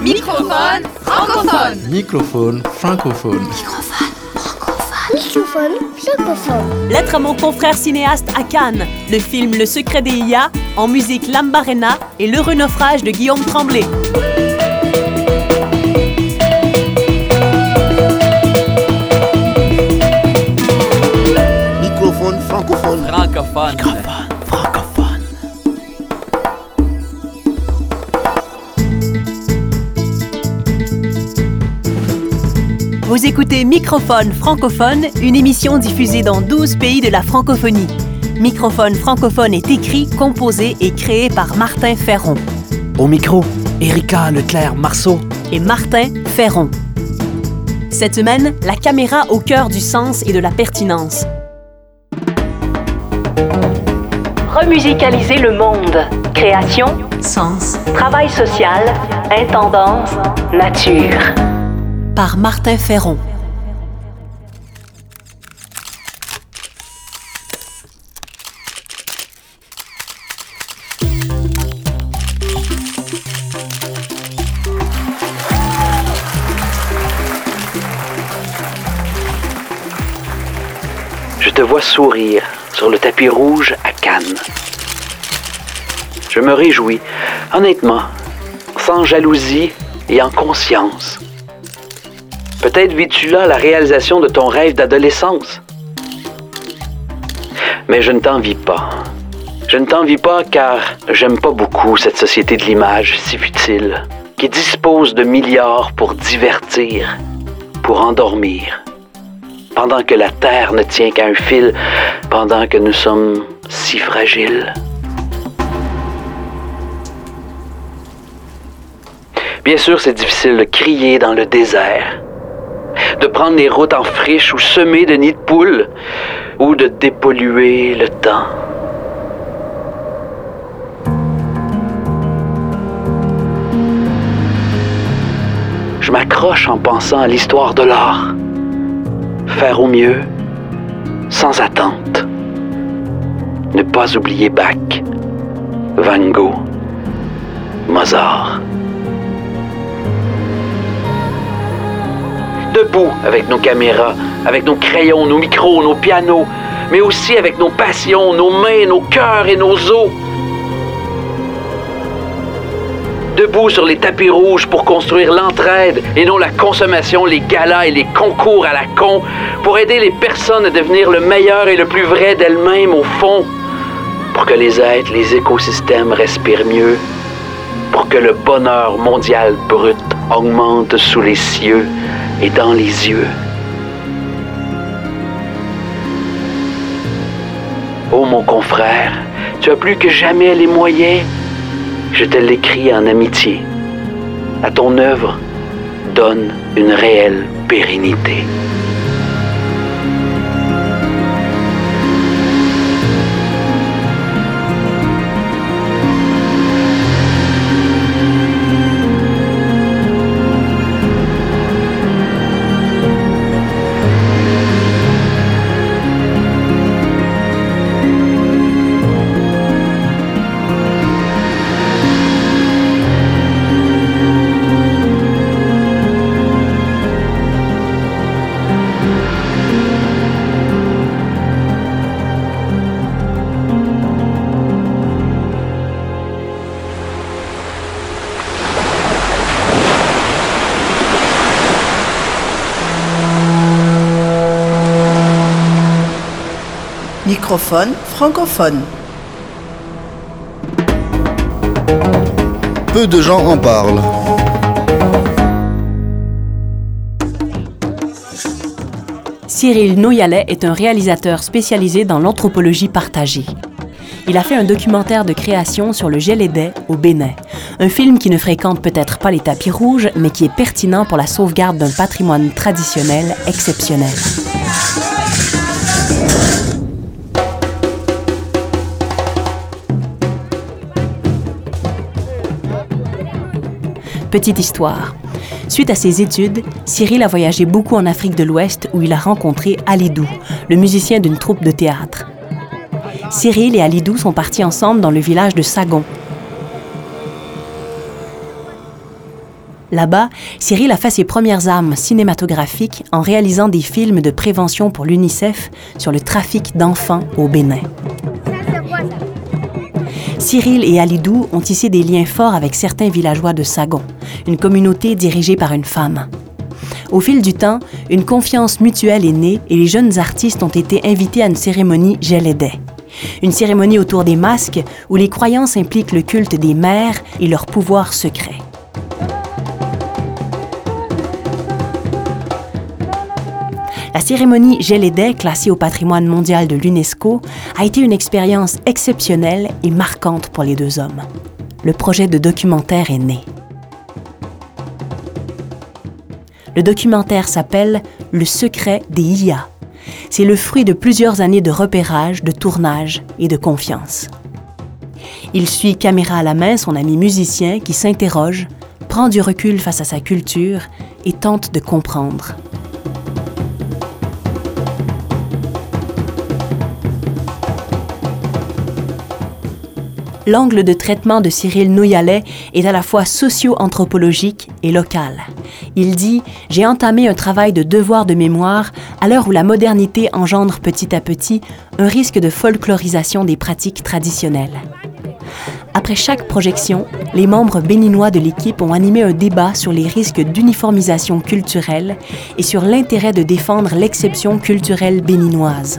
Microphone francophone. Microphone francophone. Microphone francophone. Lettre à mon confrère cinéaste à Cannes, le film Le secret des IA, en musique Lambarena et L'heureux naufrage de Guillaume Tremblay. Microphone francophone. Francophone. Vous écoutez Microphone francophone, une émission diffusée dans 12 pays de la francophonie. Microphone francophone est écrit, composé et créé par Martin Ferron Au micro, Erika Leclerc-Marceau. et Martin Ferron. Cette semaine, la caméra au cœur du sens et de la pertinence. Remusicaliser le monde. Création, sens, travail social, intendance, nature. Par Martin Ferron. Je te vois sourire sur le tapis rouge à Cannes. Je me réjouis, honnêtement, sans jalousie et en conscience. Peut-être vis-tu là la réalisation de ton rêve d'adolescence. Mais je ne t'envie pas. Je ne t'envie pas car j'aime pas beaucoup cette société de l'image si futile, qui dispose de milliards pour divertir, pour endormir, pendant que la Terre ne tient qu'à un fil, pendant que nous sommes si fragiles. Bien sûr, c'est difficile de crier dans le désert, de prendre les routes en friche ou semer de nids de poules, ou de dépolluer le temps. Je m'accroche en pensant à l'histoire de l'art. Faire au mieux, sans attente. Ne pas oublier Bach, Van Gogh, Mozart. Debout avec nos caméras, avec nos crayons, nos micros, nos pianos, mais aussi avec nos passions, nos mains, nos cœurs et nos os. Debout sur les tapis rouges pour construire l'entraide et non la consommation, les galas et les concours à la con, pour aider les personnes à devenir le meilleur et le plus vrai d'elles-mêmes au fond, pour que les êtres, les écosystèmes respirent mieux, pour que le bonheur mondial brut augmente sous les cieux et dans les yeux. Ô mon confrère, tu as plus que jamais les moyens. Je te l'écris en amitié. À ton œuvre, donne une réelle pérennité. Microphone francophone. Peu de gens en parlent. Cyril Noyalet est un réalisateur spécialisé dans l'anthropologie partagée. Il a fait un documentaire de création sur le Gélédé au Bénin, un film qui ne fréquente peut-être pas les tapis rouges, mais qui est pertinent pour la sauvegarde d'un patrimoine traditionnel exceptionnel. Petite histoire. Suite à ses études, Cyril a voyagé beaucoup en Afrique de l'Ouest où il a rencontré Alidou, le musicien d'une troupe de théâtre. Cyril et Alidou sont partis ensemble dans le village de Sagon. Là-bas, Cyril a fait ses premières armes cinématographiques en réalisant des films de prévention pour l'UNICEF sur le trafic d'enfants au Bénin. Cyril et Alidou ont tissé des liens forts avec certains villageois de Sagon, une communauté dirigée par une femme. Au fil du temps, une confiance mutuelle est née et les jeunes artistes ont été invités à une cérémonie Gélédé. Une cérémonie autour des masques où les croyances impliquent le culte des mères et leur pouvoir secret. La cérémonie Gélédé, classée au patrimoine mondial de l'UNESCO, a été une expérience exceptionnelle et marquante pour les deux hommes. Le projet de documentaire est né. Le documentaire s'appelle Le secret des IA. C'est le fruit de plusieurs années de repérage, de tournage et de confiance. Il suit caméra à la main son ami musicien qui s'interroge, prend du recul face à sa culture et tente de comprendre. L'angle de traitement de Cyril Noyalet est à la fois socio-anthropologique et local. Il dit J'ai entamé un travail de devoir de mémoire à l'heure où la modernité engendre petit à petit un risque de folklorisation des pratiques traditionnelles. Après chaque projection, les membres béninois de l'équipe ont animé un débat sur les risques d'uniformisation culturelle et sur l'intérêt de défendre l'exception culturelle béninoise.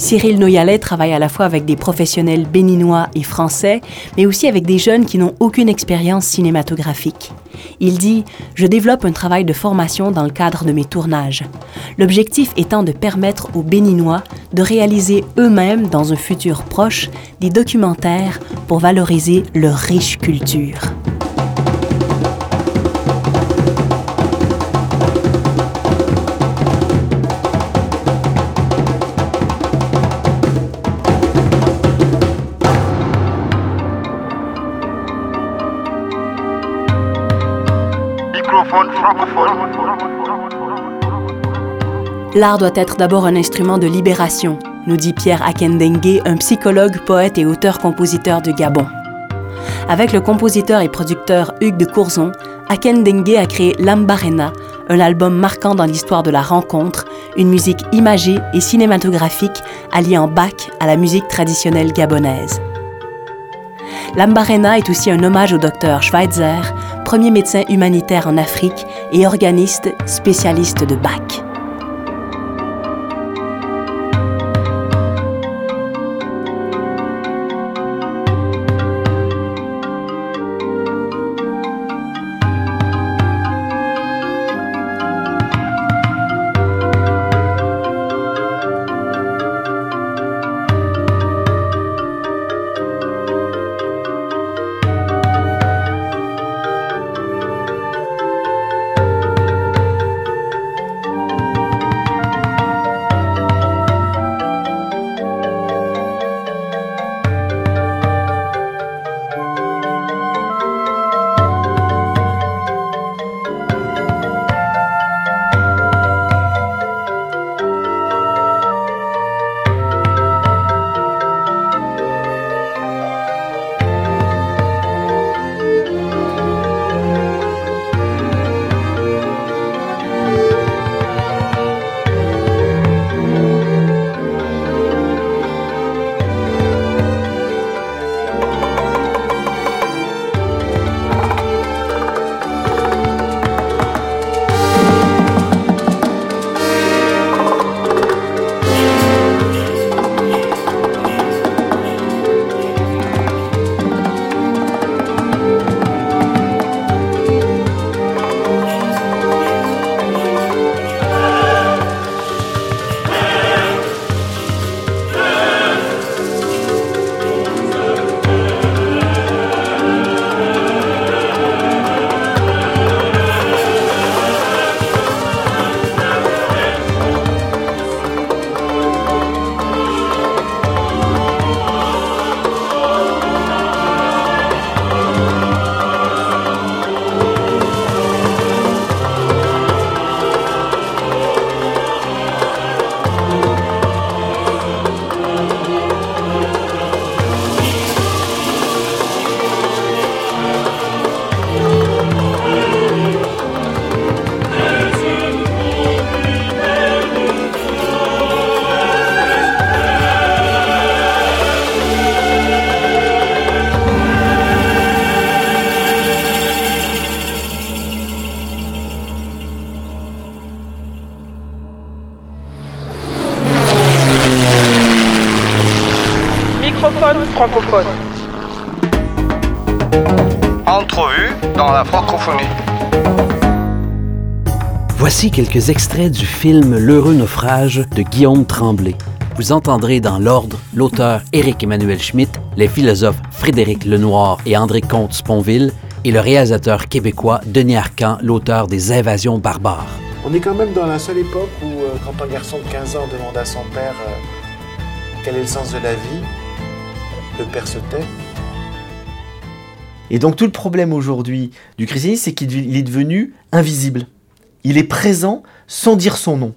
Cyril Noyalet travaille à la fois avec des professionnels béninois et français, mais aussi avec des jeunes qui n'ont aucune expérience cinématographique. Il dit Je développe un travail de formation dans le cadre de mes tournages. L'objectif étant de permettre aux Béninois de réaliser eux-mêmes, dans un futur proche, des documentaires pour valoriser leur riche culture. L'art doit être d'abord un instrument de libération, nous dit Pierre Akendengue, un psychologue, poète et auteur-compositeur du Gabon. Avec le compositeur et producteur Hugues de Courzon, Akendengue a créé Lambarena, un album marquant dans l'histoire de la rencontre, une musique imagée et cinématographique alliant Bach à la musique traditionnelle gabonaise. Lambarena est aussi un hommage au docteur Schweitzer, premier médecin humanitaire en Afrique et organiste spécialiste de Bach. Voici quelques extraits du film L'heureux naufrage de Guillaume Tremblay. Vous entendrez dans l'ordre l'auteur Éric Emmanuel Schmitt, les philosophes Frédéric Lenoir et André Comte-Sponville et le réalisateur québécois Denis Arcan, l'auteur des Invasions barbares. On est quand même dans la seule époque où, euh, quand un garçon de 15 ans demande à son père euh, quel est le sens de la vie, le. Et donc tout le problème aujourd'hui du christianisme, c'est qu'il est devenu invisible. Il est présent sans dire son nom.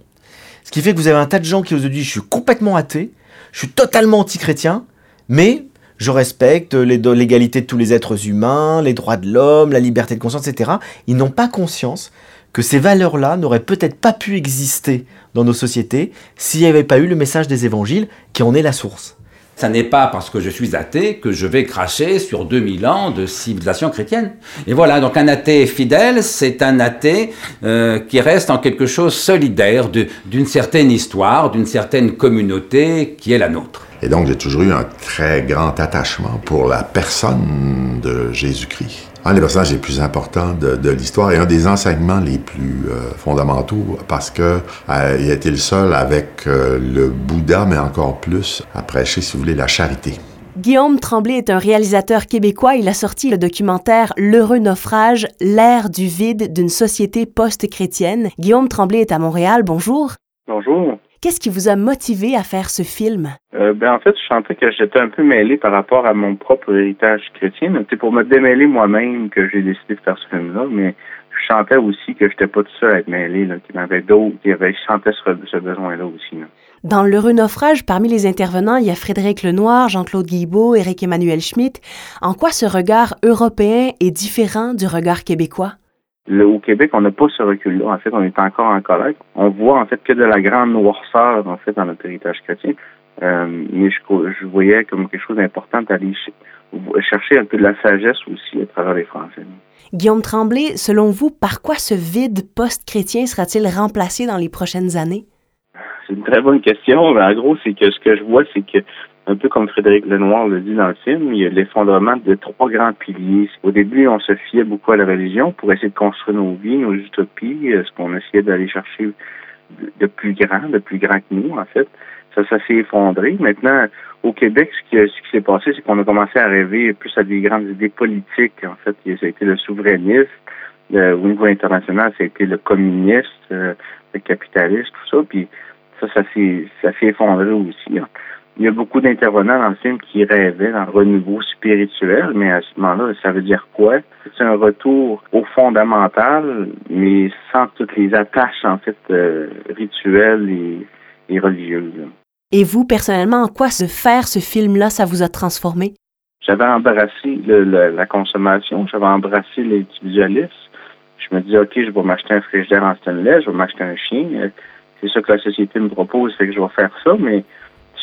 Ce qui fait que vous avez un tas de gens qui aujourd'hui, je suis complètement athée, je suis totalement anti-chrétien, mais je respecte l'égalité de tous les êtres humains, les droits de l'homme, la liberté de conscience, etc. Ils n'ont pas conscience que ces valeurs-là n'auraient peut-être pas pu exister dans nos sociétés s'il n'y avait pas eu le message des évangiles qui en est la source. Ça n'est pas parce que je suis athée que je vais cracher sur 2000 ans de civilisation chrétienne. Et voilà, donc un athée fidèle, c'est un athée euh, qui reste en quelque chose solidaire d'une certaine histoire, d'une certaine communauté qui est la nôtre. Et donc j'ai toujours eu un très grand attachement pour la personne de Jésus-Christ un des personnages les plus importants de, l'histoire et un des enseignements les plus euh, fondamentaux parce que euh, il a été le seul avec euh, le Bouddha, mais encore plus, à prêcher, si vous voulez, la charité. Guillaume Tremblay est un réalisateur québécois. Il a sorti le documentaire L'heureux naufrage, l'ère du vide d'une société post-chrétienne. Guillaume Tremblay est à Montréal. Bonjour. Bonjour. Qu'est-ce qui vous a motivé à faire ce film? Euh, ben, en fait, je sentais que j'étais un peu mêlé par rapport à mon propre héritage chrétien. C'est pour me démêler moi-même que j'ai décidé de faire ce film-là, mais je sentais aussi que j'étais pas tout seul à être mêlé, qu'il y avait d'autres, qui avaient, je sentais ce, besoin-là aussi. Dans l'heureux naufrage, parmi les intervenants, il y a Frédéric Lenoir, Jean-Claude Guibault, Éric-Emmanuel Schmitt. En quoi ce regard européen est différent du regard québécois? Au Québec, on n'a pas ce recul-là. En fait, on est encore en colère. On voit en fait que de la grande noirceur en fait dans notre héritage chrétien. Euh, mais je, je, voyais comme quelque chose d'important d'aller chercher un peu de la sagesse aussi à travers les Français. Guillaume Tremblay, selon vous, par quoi ce vide post-chrétien sera-t-il remplacé dans les prochaines années? C'est une très bonne question. Mais en gros, c'est que ce que je vois, c'est que un peu comme Frédéric Lenoir le dit dans le film, il y a l'effondrement de trois grands piliers. Au début, on se fiait beaucoup à la religion pour essayer de construire nos vies, nos utopies, euh, ce qu'on essayait d'aller chercher de plus grand, de plus grand que nous, en fait. Ça, ça s'est effondré. Maintenant, au Québec, ce qui, ce qui s'est passé, c'est qu'on a commencé à rêver plus à des grandes idées politiques. En fait, ça a été le souverainisme. au niveau international, ça a été le communiste, euh, le capitaliste, tout ça. Puis ça, ça s'est, ça s'est effondré aussi. Hein il y a beaucoup d'intervenants dans le film qui rêvaient d'un renouveau spirituel, mais à ce moment-là, ça veut dire quoi? C'est un retour au fondamental, mais sans toutes les attaches, en fait, euh, rituelles et, religieuses. Et vous, personnellement, en quoi se faire ce film-là, ça vous a transformé? J'avais embrassé la consommation, j'avais embrassé l'individualisme. Je me dis, OK, je vais m'acheter un frigidaire en stainless, je vais m'acheter un chien. C'est ça que la société me propose, c'est que je vais faire ça, mais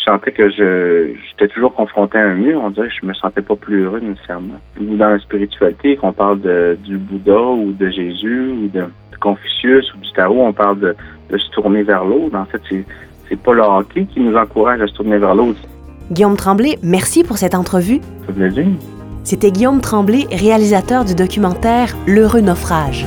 je sentais que je j'étais toujours confronté à un mur. On dirait que je me sentais pas plus heureux nécessairement. Ou dans la spiritualité, qu'on parle de, du Bouddha ou de Jésus ou de, Confucius ou du Tao, on parle de, de se tourner vers l'autre. En fait, c'est c'est pas le hockey qui nous encourage à se tourner vers l'autre. Guillaume Tremblay, merci pour cette entrevue. C'était Guillaume Tremblay, réalisateur du documentaire L'heureux naufrage.